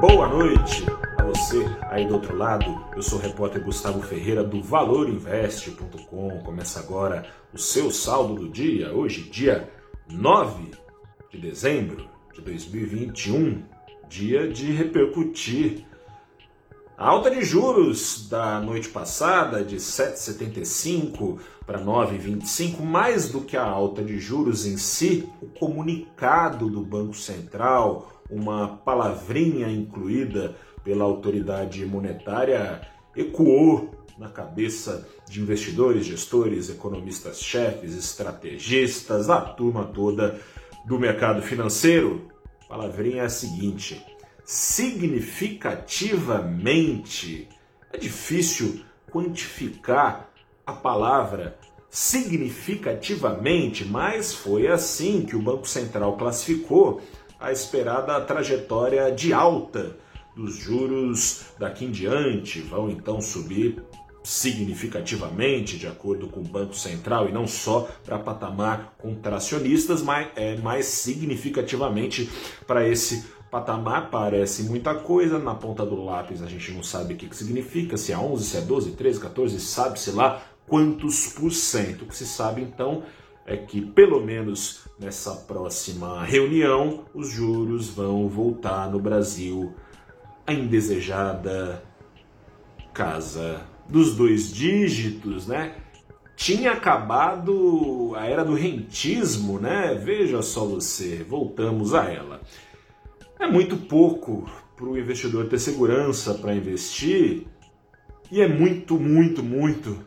boa noite a você aí do outro lado. Eu sou o repórter Gustavo Ferreira do valorinvest.com. Começa agora o seu saldo do dia, hoje, dia 9 de dezembro de 2021, dia de repercutir a alta de juros da noite passada, de 7,75 para 9,25, mais do que a alta de juros em si, o comunicado do Banco Central, uma palavrinha incluída pela autoridade monetária, ecoou na cabeça de investidores, gestores, economistas-chefes, estrategistas, a turma toda do mercado financeiro. A palavrinha é a seguinte significativamente. É difícil quantificar a palavra significativamente, mas foi assim que o Banco Central classificou a esperada trajetória de alta dos juros daqui em diante. Vão então subir significativamente, de acordo com o Banco Central, e não só para patamar contracionistas, mas é mais significativamente para esse Patamar parece muita coisa, na ponta do lápis a gente não sabe o que, que significa, se é 11, se é 12, 13, 14, sabe-se lá quantos por cento. O que se sabe então é que, pelo menos nessa próxima reunião, os juros vão voltar no Brasil a indesejada casa dos dois dígitos, né? Tinha acabado a era do rentismo, né? Veja só você, voltamos a ela. É muito pouco para o investidor ter segurança para investir e é muito, muito, muito,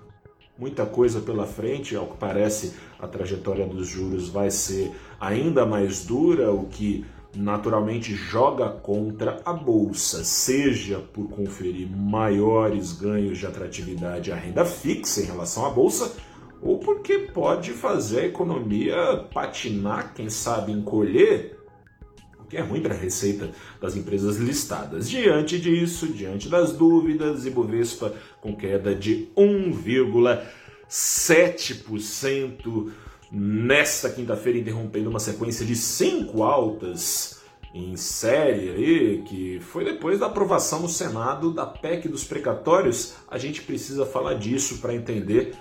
muita coisa pela frente. Ao que parece, a trajetória dos juros vai ser ainda mais dura, o que naturalmente joga contra a bolsa, seja por conferir maiores ganhos de atratividade à renda fixa em relação à bolsa, ou porque pode fazer a economia patinar, quem sabe encolher que é ruim para a receita das empresas listadas. Diante disso, diante das dúvidas, Ibovespa com queda de 1,7% nesta quinta-feira, interrompendo uma sequência de cinco altas em série aí, que foi depois da aprovação no Senado da PEC dos precatórios. A gente precisa falar disso para entender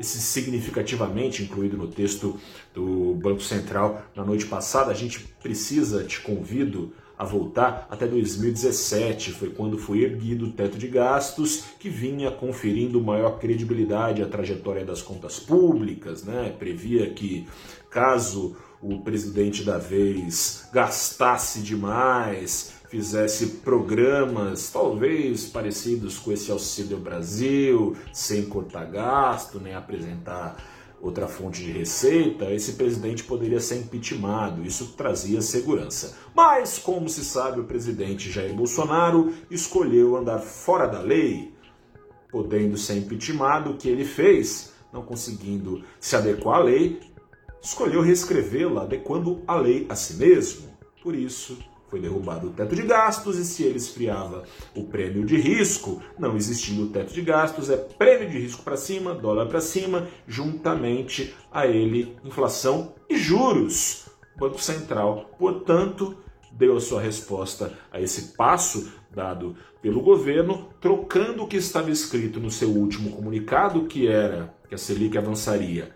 esse significativamente incluído no texto do Banco Central na noite passada. A gente precisa, te convido a voltar até 2017, foi quando foi erguido o teto de gastos, que vinha conferindo maior credibilidade à trajetória das contas públicas, né? Previa que caso o presidente da vez gastasse demais, fizesse programas talvez parecidos com esse Auxílio Brasil, sem cortar gasto, nem apresentar outra fonte de receita, esse presidente poderia ser impeachmentado. Isso trazia segurança. Mas, como se sabe, o presidente Jair Bolsonaro escolheu andar fora da lei, podendo ser impeachmentado. O que ele fez, não conseguindo se adequar à lei, escolheu reescrevê-la, adequando a lei a si mesmo. Por isso, foi derrubado o teto de gastos e se ele esfriava o prêmio de risco, não existindo o teto de gastos, é prêmio de risco para cima, dólar para cima, juntamente a ele inflação e juros. O Banco Central, portanto, deu a sua resposta a esse passo dado pelo governo, trocando o que estava escrito no seu último comunicado, que era que a Selic avançaria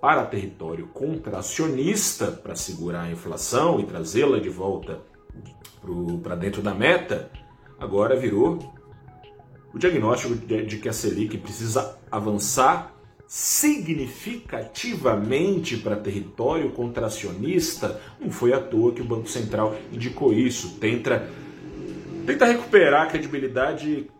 para território contracionista para segurar a inflação e trazê-la de volta para dentro da meta, agora virou o diagnóstico de, de que a Selic precisa avançar significativamente para território contracionista. Não foi à toa que o Banco Central indicou isso. Tenta, tenta recuperar a credibilidade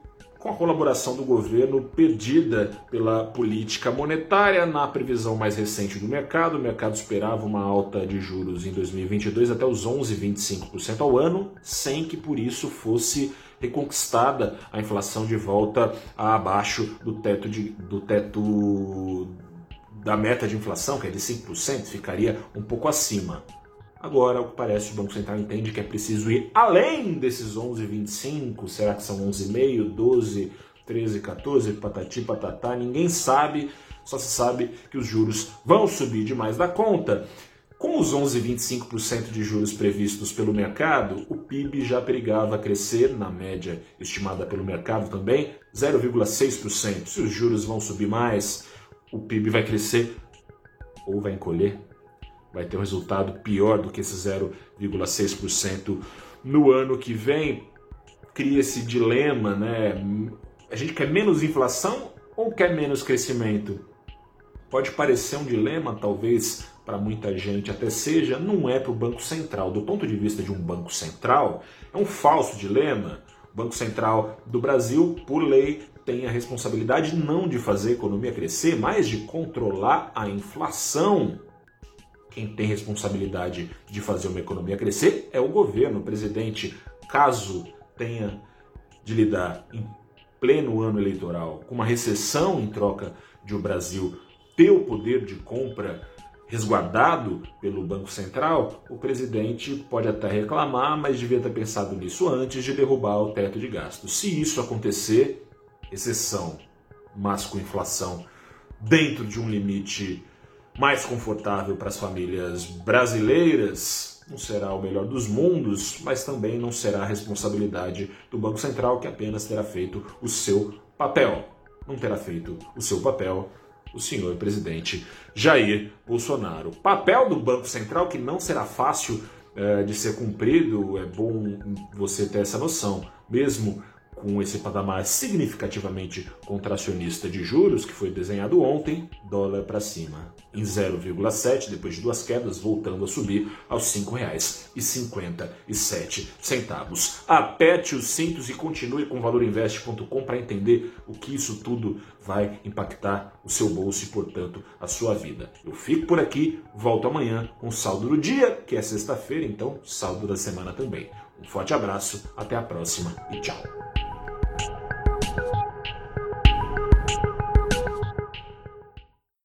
com a colaboração do governo perdida pela política monetária na previsão mais recente do mercado. O mercado esperava uma alta de juros em 2022 até os 11,25% ao ano, sem que por isso fosse reconquistada a inflação de volta abaixo do teto, de, do teto da meta de inflação, que é de 5%, ficaria um pouco acima. Agora, o que parece, o Banco Central entende que é preciso ir além desses 11,25, será que são 11,5, 12, 13, 14, patati patatá, ninguém sabe, só se sabe que os juros vão subir demais da conta. Com os 11,25% de juros previstos pelo mercado, o PIB já perigava crescer, na média estimada pelo mercado também, 0,6%. Se os juros vão subir mais, o PIB vai crescer ou vai encolher. Vai ter um resultado pior do que esse 0,6% no ano que vem. Cria esse dilema, né? A gente quer menos inflação ou quer menos crescimento? Pode parecer um dilema, talvez para muita gente até seja, não é para o Banco Central. Do ponto de vista de um Banco Central, é um falso dilema. O Banco Central do Brasil, por lei, tem a responsabilidade não de fazer a economia crescer, mas de controlar a inflação. Quem tem responsabilidade de fazer uma economia crescer é o governo, o presidente. Caso tenha de lidar em pleno ano eleitoral com uma recessão em troca de o Brasil ter o poder de compra resguardado pelo Banco Central, o presidente pode até reclamar, mas devia ter pensado nisso antes de derrubar o teto de gastos. Se isso acontecer, exceção, mas com inflação dentro de um limite mais confortável para as famílias brasileiras, não será o melhor dos mundos, mas também não será a responsabilidade do Banco Central, que apenas terá feito o seu papel. Não terá feito o seu papel o senhor presidente Jair Bolsonaro. Papel do Banco Central, que não será fácil é, de ser cumprido, é bom você ter essa noção, mesmo com esse patamar significativamente contracionista de juros que foi desenhado ontem, dólar para cima em 0,7 depois de duas quedas, voltando a subir aos R$ 5,57. Aperte os cintos e continue com valorinvest.com para entender o que isso tudo vai impactar o seu bolso e, portanto, a sua vida. Eu fico por aqui, volto amanhã com o saldo do dia, que é sexta-feira, então saldo da semana também. Um forte abraço, até a próxima e tchau.